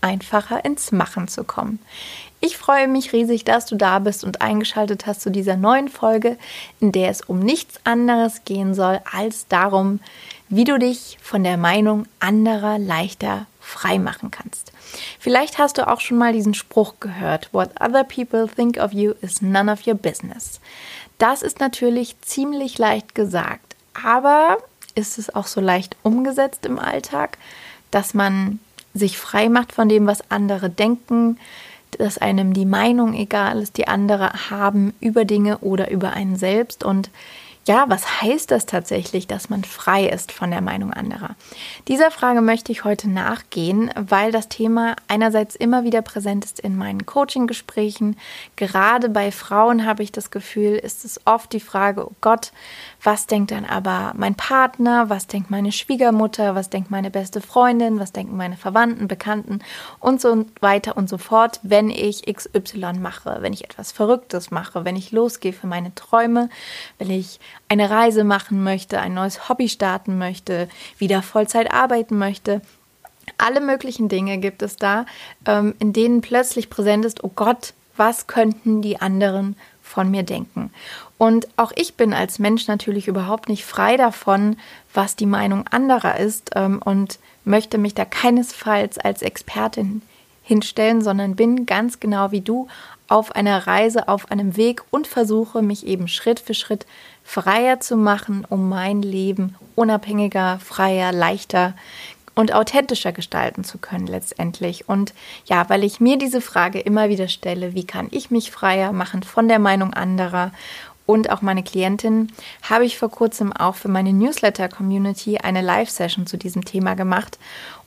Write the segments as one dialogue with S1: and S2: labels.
S1: einfacher ins Machen zu kommen. Ich freue mich riesig, dass du da bist und eingeschaltet hast zu dieser neuen Folge, in der es um nichts anderes gehen soll als darum, wie du dich von der Meinung anderer leichter frei machen kannst. Vielleicht hast du auch schon mal diesen Spruch gehört, What other people think of you is none of your business. Das ist natürlich ziemlich leicht gesagt, aber ist es auch so leicht umgesetzt im Alltag, dass man sich frei macht von dem, was andere denken, dass einem die Meinung egal ist, die andere haben über Dinge oder über einen selbst und ja, was heißt das tatsächlich, dass man frei ist von der Meinung anderer? Dieser Frage möchte ich heute nachgehen, weil das Thema einerseits immer wieder präsent ist in meinen Coaching-Gesprächen. Gerade bei Frauen habe ich das Gefühl, ist es oft die Frage, oh Gott, was denkt dann aber mein Partner, was denkt meine Schwiegermutter, was denkt meine beste Freundin, was denken meine Verwandten, Bekannten? Und so weiter und so fort, wenn ich XY mache, wenn ich etwas Verrücktes mache, wenn ich losgehe für meine Träume, wenn ich eine Reise machen möchte, ein neues Hobby starten möchte, wieder Vollzeit arbeiten möchte. Alle möglichen Dinge gibt es da, ähm, in denen plötzlich präsent ist, oh Gott, was könnten die anderen von mir denken? Und auch ich bin als Mensch natürlich überhaupt nicht frei davon, was die Meinung anderer ist ähm, und möchte mich da keinesfalls als Expertin hinstellen, sondern bin ganz genau wie du auf einer Reise, auf einem Weg und versuche mich eben Schritt für Schritt freier zu machen, um mein Leben unabhängiger, freier, leichter und authentischer gestalten zu können letztendlich. Und ja, weil ich mir diese Frage immer wieder stelle, wie kann ich mich freier machen von der Meinung anderer und auch meine Klientin, habe ich vor kurzem auch für meine Newsletter-Community eine Live-Session zu diesem Thema gemacht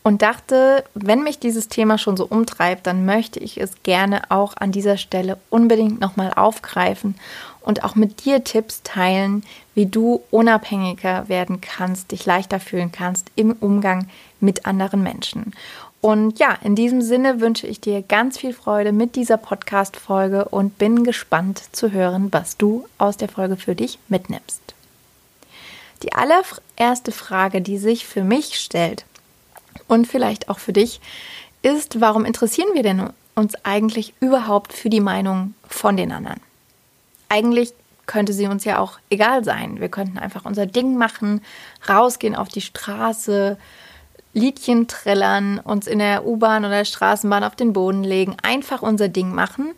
S1: und dachte, wenn mich dieses Thema schon so umtreibt, dann möchte ich es gerne auch an dieser Stelle unbedingt nochmal aufgreifen und auch mit dir Tipps teilen, wie du unabhängiger werden kannst, dich leichter fühlen kannst im Umgang mit anderen Menschen. Und ja, in diesem Sinne wünsche ich dir ganz viel Freude mit dieser Podcast-Folge und bin gespannt zu hören, was du aus der Folge für dich mitnimmst. Die allererste Frage, die sich für mich stellt und vielleicht auch für dich, ist, warum interessieren wir denn uns eigentlich überhaupt für die Meinung von den anderen? eigentlich könnte sie uns ja auch egal sein. Wir könnten einfach unser Ding machen, rausgehen auf die Straße, Liedchen trällern, uns in der U-Bahn oder Straßenbahn auf den Boden legen, einfach unser Ding machen.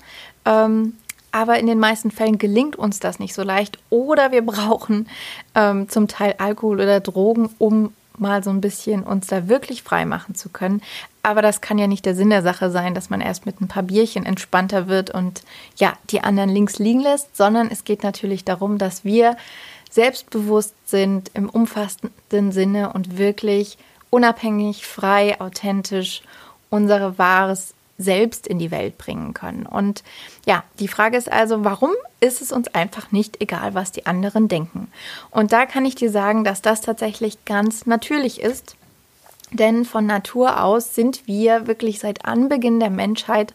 S1: Ähm, aber in den meisten Fällen gelingt uns das nicht so leicht. Oder wir brauchen ähm, zum Teil Alkohol oder Drogen, um mal so ein bisschen uns da wirklich frei machen zu können. Aber das kann ja nicht der Sinn der Sache sein, dass man erst mit ein paar Bierchen entspannter wird und ja, die anderen links liegen lässt, sondern es geht natürlich darum, dass wir selbstbewusst sind im umfassenden Sinne und wirklich unabhängig, frei, authentisch unsere wahres selbst in die Welt bringen können. Und ja, die Frage ist also, warum ist es uns einfach nicht egal, was die anderen denken? Und da kann ich dir sagen, dass das tatsächlich ganz natürlich ist. Denn von Natur aus sind wir wirklich seit Anbeginn der Menschheit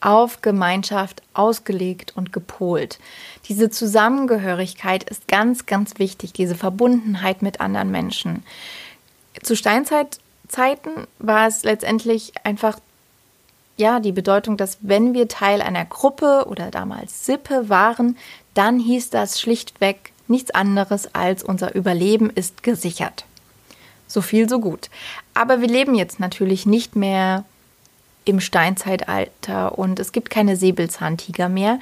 S1: auf Gemeinschaft ausgelegt und gepolt. Diese Zusammengehörigkeit ist ganz, ganz wichtig, diese Verbundenheit mit anderen Menschen. Zu Steinzeitzeiten war es letztendlich einfach ja die Bedeutung, dass wenn wir Teil einer Gruppe oder damals Sippe waren, dann hieß das schlichtweg nichts anderes als unser Überleben ist gesichert. So viel, so gut. Aber wir leben jetzt natürlich nicht mehr im Steinzeitalter und es gibt keine Säbelzahntiger mehr.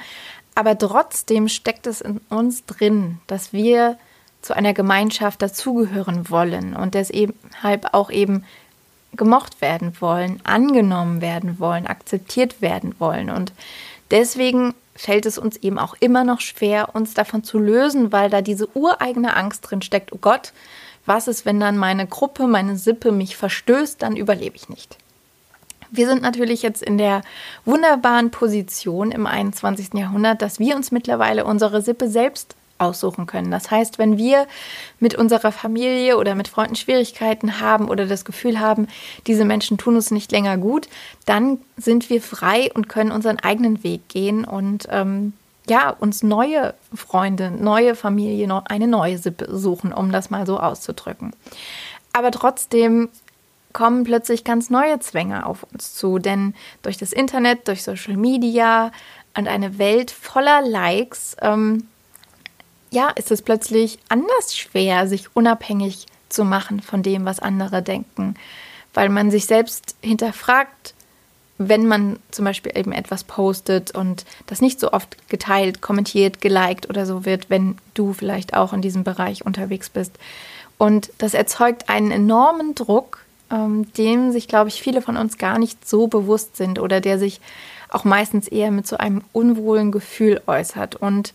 S1: Aber trotzdem steckt es in uns drin, dass wir zu einer Gemeinschaft dazugehören wollen und deshalb auch eben gemocht werden wollen, angenommen werden wollen, akzeptiert werden wollen. Und deswegen fällt es uns eben auch immer noch schwer, uns davon zu lösen, weil da diese ureigene Angst drin steckt, oh Gott, was ist, wenn dann meine Gruppe, meine Sippe mich verstößt, dann überlebe ich nicht. Wir sind natürlich jetzt in der wunderbaren Position im 21. Jahrhundert, dass wir uns mittlerweile unsere Sippe selbst aussuchen können. Das heißt, wenn wir mit unserer Familie oder mit Freunden Schwierigkeiten haben oder das Gefühl haben, diese Menschen tun uns nicht länger gut, dann sind wir frei und können unseren eigenen Weg gehen und ähm, ja, uns neue Freunde, neue Familie, eine neue Sippe suchen, um das mal so auszudrücken. Aber trotzdem kommen plötzlich ganz neue Zwänge auf uns zu, denn durch das Internet, durch Social Media und eine Welt voller Likes, ähm, ja, ist es plötzlich anders schwer, sich unabhängig zu machen von dem, was andere denken, weil man sich selbst hinterfragt, wenn man zum Beispiel eben etwas postet und das nicht so oft geteilt, kommentiert, geliked oder so wird, wenn du vielleicht auch in diesem Bereich unterwegs bist. Und das erzeugt einen enormen Druck, ähm, dem sich, glaube ich, viele von uns gar nicht so bewusst sind oder der sich auch meistens eher mit so einem unwohlen Gefühl äußert. Und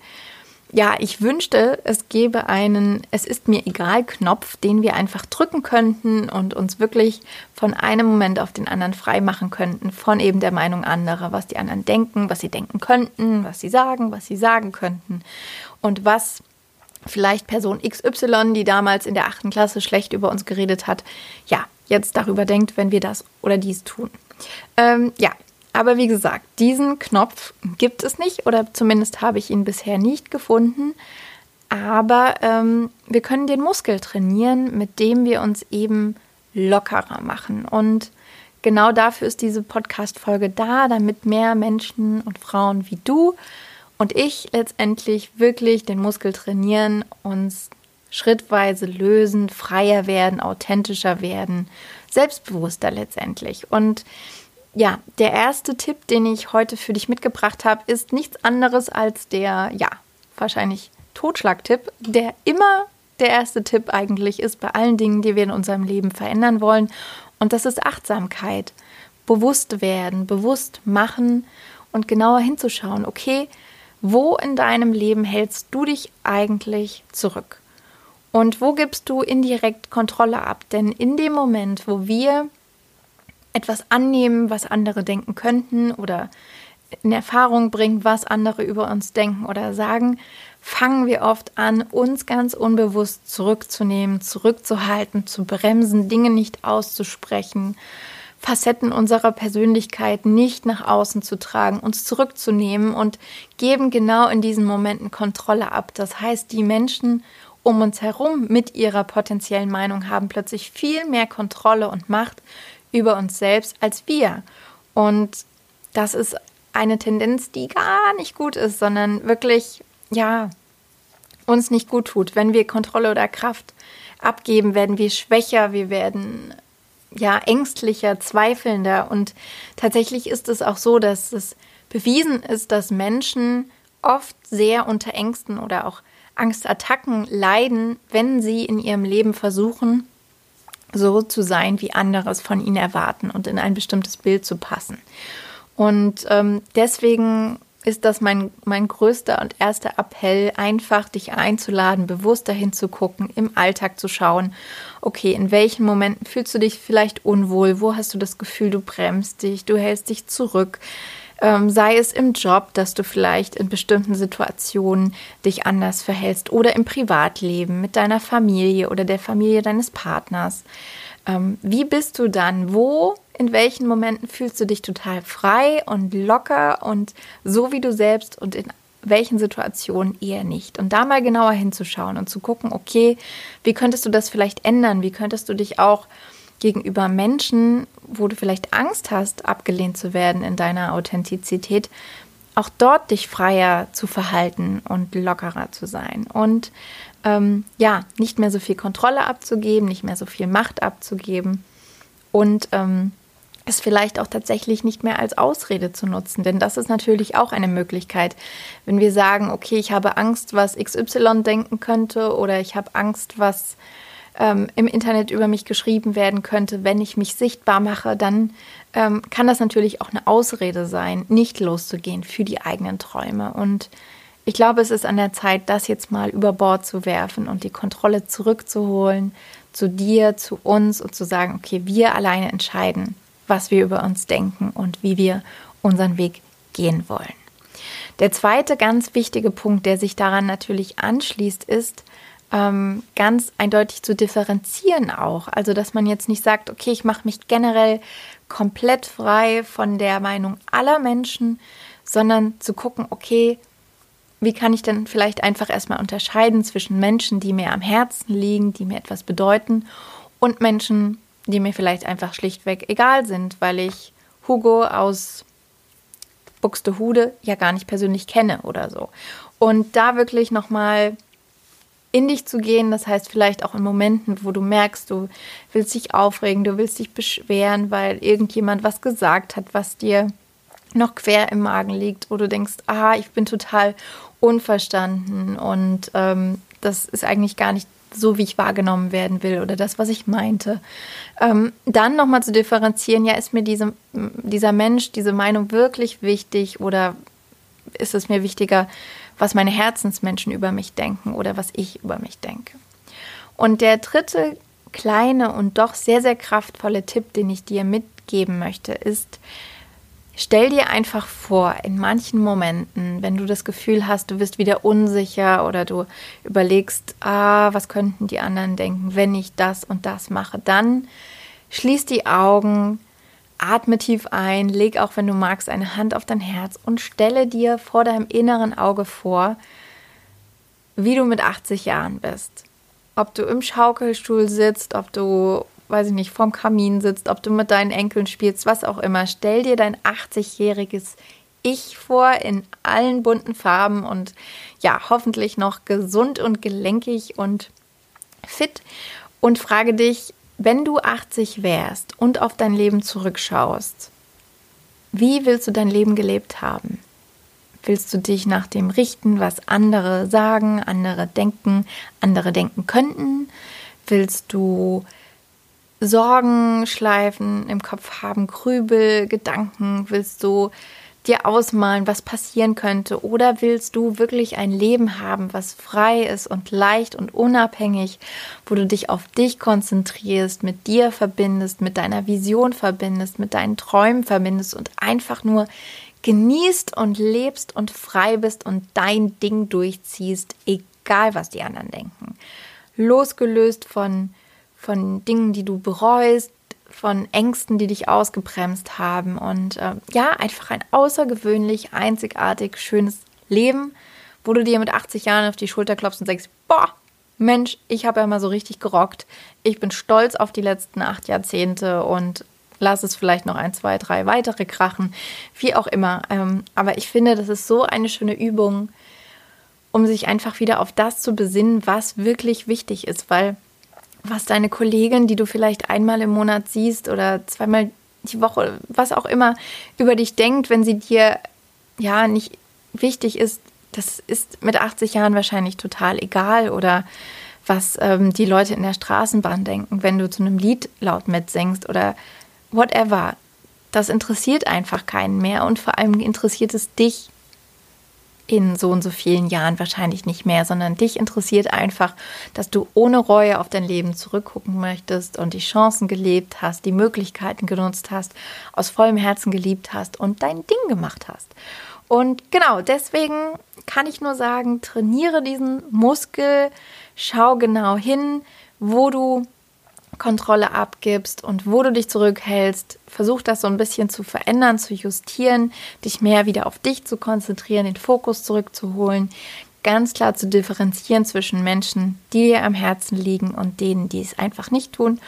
S1: ja, ich wünschte, es gäbe einen Es ist mir egal Knopf, den wir einfach drücken könnten und uns wirklich von einem Moment auf den anderen frei machen könnten von eben der Meinung anderer, was die anderen denken, was sie denken könnten, was sie sagen, was sie sagen könnten und was vielleicht Person XY, die damals in der achten Klasse schlecht über uns geredet hat, ja, jetzt darüber denkt, wenn wir das oder dies tun. Ähm, ja, aber wie gesagt, diesen Knopf gibt es nicht oder zumindest habe ich ihn bisher nicht gefunden. Aber ähm, wir können den Muskel trainieren, mit dem wir uns eben lockerer machen. Und genau dafür ist diese Podcast-Folge da, damit mehr Menschen und Frauen wie du und ich letztendlich wirklich den Muskel trainieren, uns schrittweise lösen, freier werden, authentischer werden, selbstbewusster letztendlich. Und ja, der erste Tipp, den ich heute für dich mitgebracht habe, ist nichts anderes als der, ja, wahrscheinlich Totschlagtipp, der immer der erste Tipp eigentlich ist bei allen Dingen, die wir in unserem Leben verändern wollen. Und das ist Achtsamkeit. Bewusst werden, bewusst machen und genauer hinzuschauen, okay, wo in deinem Leben hältst du dich eigentlich zurück? Und wo gibst du indirekt Kontrolle ab? Denn in dem Moment, wo wir etwas annehmen, was andere denken könnten oder in Erfahrung bringen, was andere über uns denken oder sagen, fangen wir oft an, uns ganz unbewusst zurückzunehmen, zurückzuhalten, zu bremsen, Dinge nicht auszusprechen, Facetten unserer Persönlichkeit nicht nach außen zu tragen, uns zurückzunehmen und geben genau in diesen Momenten Kontrolle ab. Das heißt, die Menschen um uns herum mit ihrer potenziellen Meinung haben plötzlich viel mehr Kontrolle und Macht über uns selbst als wir. Und das ist eine Tendenz, die gar nicht gut ist, sondern wirklich, ja, uns nicht gut tut. Wenn wir Kontrolle oder Kraft abgeben, werden wir schwächer, wir werden ja ängstlicher, zweifelnder. Und tatsächlich ist es auch so, dass es bewiesen ist, dass Menschen oft sehr unter Ängsten oder auch Angstattacken leiden, wenn sie in ihrem Leben versuchen, so zu sein, wie andere es von ihnen erwarten und in ein bestimmtes Bild zu passen. Und ähm, deswegen ist das mein, mein größter und erster Appell, einfach dich einzuladen, bewusst dahin zu gucken, im Alltag zu schauen, okay, in welchen Momenten fühlst du dich vielleicht unwohl, wo hast du das Gefühl, du bremst dich, du hältst dich zurück, ähm, sei es im Job, dass du vielleicht in bestimmten Situationen dich anders verhältst oder im Privatleben mit deiner Familie oder der Familie deines Partners. Ähm, wie bist du dann? Wo, in welchen Momenten fühlst du dich total frei und locker und so wie du selbst und in welchen Situationen eher nicht. Und da mal genauer hinzuschauen und zu gucken, okay, wie könntest du das vielleicht ändern? Wie könntest du dich auch gegenüber Menschen, wo du vielleicht Angst hast, abgelehnt zu werden in deiner Authentizität, auch dort dich freier zu verhalten und lockerer zu sein. Und ähm, ja, nicht mehr so viel Kontrolle abzugeben, nicht mehr so viel Macht abzugeben und ähm, es vielleicht auch tatsächlich nicht mehr als Ausrede zu nutzen, denn das ist natürlich auch eine Möglichkeit, wenn wir sagen, okay, ich habe Angst, was XY denken könnte oder ich habe Angst, was ähm, im Internet über mich geschrieben werden könnte, wenn ich mich sichtbar mache, dann ähm, kann das natürlich auch eine Ausrede sein, nicht loszugehen für die eigenen Träume. Und ich glaube, es ist an der Zeit, das jetzt mal über Bord zu werfen und die Kontrolle zurückzuholen zu dir, zu uns und zu sagen, okay, wir alleine entscheiden, was wir über uns denken und wie wir unseren Weg gehen wollen. Der zweite ganz wichtige Punkt, der sich daran natürlich anschließt, ist, ähm, ganz eindeutig zu differenzieren auch. Also, dass man jetzt nicht sagt, okay, ich mache mich generell komplett frei von der Meinung aller Menschen, sondern zu gucken, okay, wie kann ich denn vielleicht einfach erstmal unterscheiden zwischen Menschen, die mir am Herzen liegen, die mir etwas bedeuten, und Menschen, die mir vielleicht einfach schlichtweg egal sind, weil ich Hugo aus Buxtehude ja gar nicht persönlich kenne oder so. Und da wirklich nochmal in dich zu gehen, das heißt vielleicht auch in Momenten, wo du merkst, du willst dich aufregen, du willst dich beschweren, weil irgendjemand was gesagt hat, was dir noch quer im Magen liegt, wo du denkst, ah, ich bin total unverstanden und ähm, das ist eigentlich gar nicht so, wie ich wahrgenommen werden will oder das, was ich meinte. Ähm, dann nochmal zu differenzieren, ja, ist mir diese, dieser Mensch, diese Meinung wirklich wichtig oder ist es mir wichtiger, was meine Herzensmenschen über mich denken oder was ich über mich denke. Und der dritte kleine und doch sehr, sehr kraftvolle Tipp, den ich dir mitgeben möchte, ist, Stell dir einfach vor, in manchen Momenten, wenn du das Gefühl hast, du bist wieder unsicher oder du überlegst, ah, was könnten die anderen denken, wenn ich das und das mache, dann schließ die Augen, atme tief ein, leg auch, wenn du magst, eine Hand auf dein Herz und stelle dir vor deinem inneren Auge vor, wie du mit 80 Jahren bist. Ob du im Schaukelstuhl sitzt, ob du weiß ich nicht, vorm Kamin sitzt, ob du mit deinen Enkeln spielst, was auch immer. Stell dir dein 80-jähriges Ich vor in allen bunten Farben und ja, hoffentlich noch gesund und gelenkig und fit und frage dich, wenn du 80 wärst und auf dein Leben zurückschaust, wie willst du dein Leben gelebt haben? Willst du dich nach dem richten, was andere sagen, andere denken, andere denken könnten? Willst du Sorgen schleifen im Kopf haben, Grübel, Gedanken? Willst du dir ausmalen, was passieren könnte? Oder willst du wirklich ein Leben haben, was frei ist und leicht und unabhängig, wo du dich auf dich konzentrierst, mit dir verbindest, mit deiner Vision verbindest, mit deinen Träumen verbindest und einfach nur genießt und lebst und frei bist und dein Ding durchziehst, egal was die anderen denken. Losgelöst von von Dingen, die du bereust, von Ängsten, die dich ausgebremst haben. Und äh, ja, einfach ein außergewöhnlich, einzigartig, schönes Leben, wo du dir mit 80 Jahren auf die Schulter klopfst und sagst, boah, Mensch, ich habe ja mal so richtig gerockt. Ich bin stolz auf die letzten acht Jahrzehnte und lass es vielleicht noch ein, zwei, drei weitere krachen, wie auch immer. Ähm, aber ich finde, das ist so eine schöne Übung, um sich einfach wieder auf das zu besinnen, was wirklich wichtig ist, weil was deine Kollegin, die du vielleicht einmal im Monat siehst oder zweimal die Woche, was auch immer, über dich denkt, wenn sie dir ja nicht wichtig ist, das ist mit 80 Jahren wahrscheinlich total egal oder was ähm, die Leute in der Straßenbahn denken, wenn du zu einem Lied laut mitsingst oder whatever. Das interessiert einfach keinen mehr und vor allem interessiert es dich in so und so vielen Jahren wahrscheinlich nicht mehr, sondern dich interessiert einfach, dass du ohne Reue auf dein Leben zurückgucken möchtest und die Chancen gelebt hast, die Möglichkeiten genutzt hast, aus vollem Herzen geliebt hast und dein Ding gemacht hast. Und genau deswegen kann ich nur sagen, trainiere diesen Muskel, schau genau hin, wo du Kontrolle abgibst und wo du dich zurückhältst. Versuch das so ein bisschen zu verändern, zu justieren, dich mehr wieder auf dich zu konzentrieren, den Fokus zurückzuholen, ganz klar zu differenzieren zwischen Menschen, die dir am Herzen liegen und denen, die es einfach nicht tun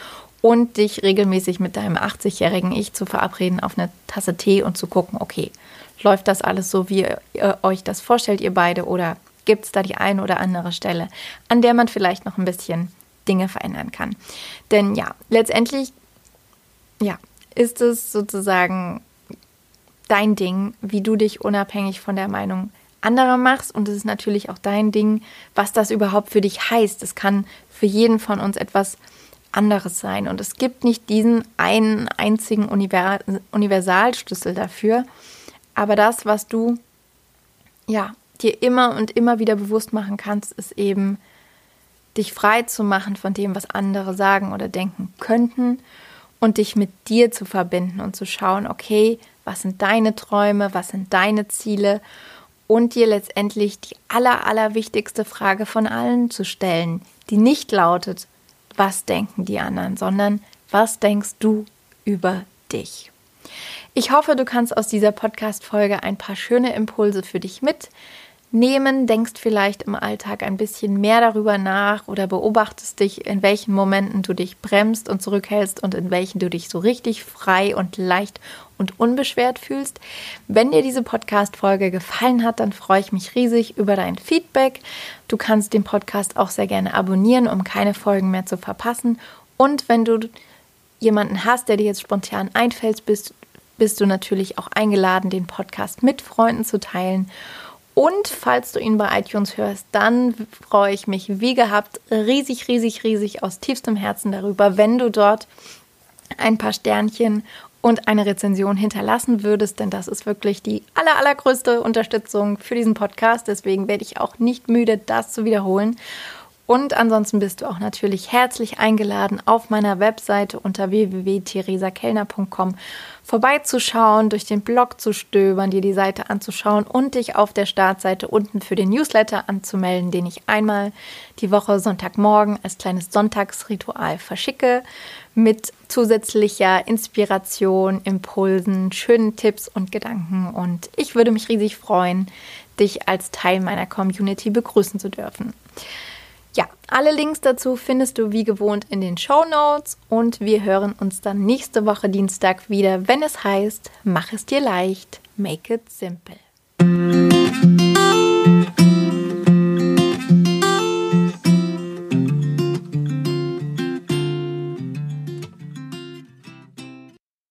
S1: und dich regelmäßig mit deinem 80-jährigen Ich zu verabreden auf eine Tasse Tee und zu gucken, okay, läuft das alles so, wie ihr euch das vorstellt, ihr beide, oder gibt es da die eine oder andere Stelle, an der man vielleicht noch ein bisschen Dinge verändern kann. Denn ja, letztendlich, ja, ist es sozusagen dein Ding, wie du dich unabhängig von der Meinung anderer machst. Und es ist natürlich auch dein Ding, was das überhaupt für dich heißt. Es kann für jeden von uns etwas anderes sein. Und es gibt nicht diesen einen einzigen Universalschlüssel dafür. Aber das, was du ja dir immer und immer wieder bewusst machen kannst, ist eben dich frei zu machen von dem, was andere sagen oder denken könnten und dich mit dir zu verbinden und zu schauen, okay, was sind deine Träume, was sind deine Ziele und dir letztendlich die aller, aller wichtigste Frage von allen zu stellen, die nicht lautet, was denken die anderen, sondern was denkst du über dich? Ich hoffe, du kannst aus dieser Podcast-Folge ein paar schöne Impulse für dich mitnehmen, denkst vielleicht im Alltag ein bisschen mehr darüber nach oder beobachtest dich, in welchen Momenten du dich bremst und zurückhältst und in welchen du dich so richtig frei und leicht und unbeschwert fühlst. Wenn dir diese Podcast-Folge gefallen hat, dann freue ich mich riesig über dein Feedback. Du kannst den Podcast auch sehr gerne abonnieren, um keine Folgen mehr zu verpassen. Und wenn du jemanden hast, der dir jetzt spontan einfällt, bist, bist du natürlich auch eingeladen, den Podcast mit Freunden zu teilen. Und falls du ihn bei iTunes hörst, dann freue ich mich wie gehabt riesig, riesig, riesig aus tiefstem Herzen darüber, wenn du dort ein paar Sternchen und eine Rezension hinterlassen würdest, denn das ist wirklich die aller, allergrößte Unterstützung für diesen Podcast. Deswegen werde ich auch nicht müde, das zu wiederholen. Und ansonsten bist du auch natürlich herzlich eingeladen, auf meiner Webseite unter www.theresakellner.com vorbeizuschauen, durch den Blog zu stöbern, dir die Seite anzuschauen und dich auf der Startseite unten für den Newsletter anzumelden, den ich einmal die Woche Sonntagmorgen als kleines Sonntagsritual verschicke mit zusätzlicher Inspiration, Impulsen, schönen Tipps und Gedanken. Und ich würde mich riesig freuen, dich als Teil meiner Community begrüßen zu dürfen. Ja, alle Links dazu findest du wie gewohnt in den Show Notes und wir hören uns dann nächste Woche Dienstag wieder, wenn es heißt, mach es dir leicht, make it simple.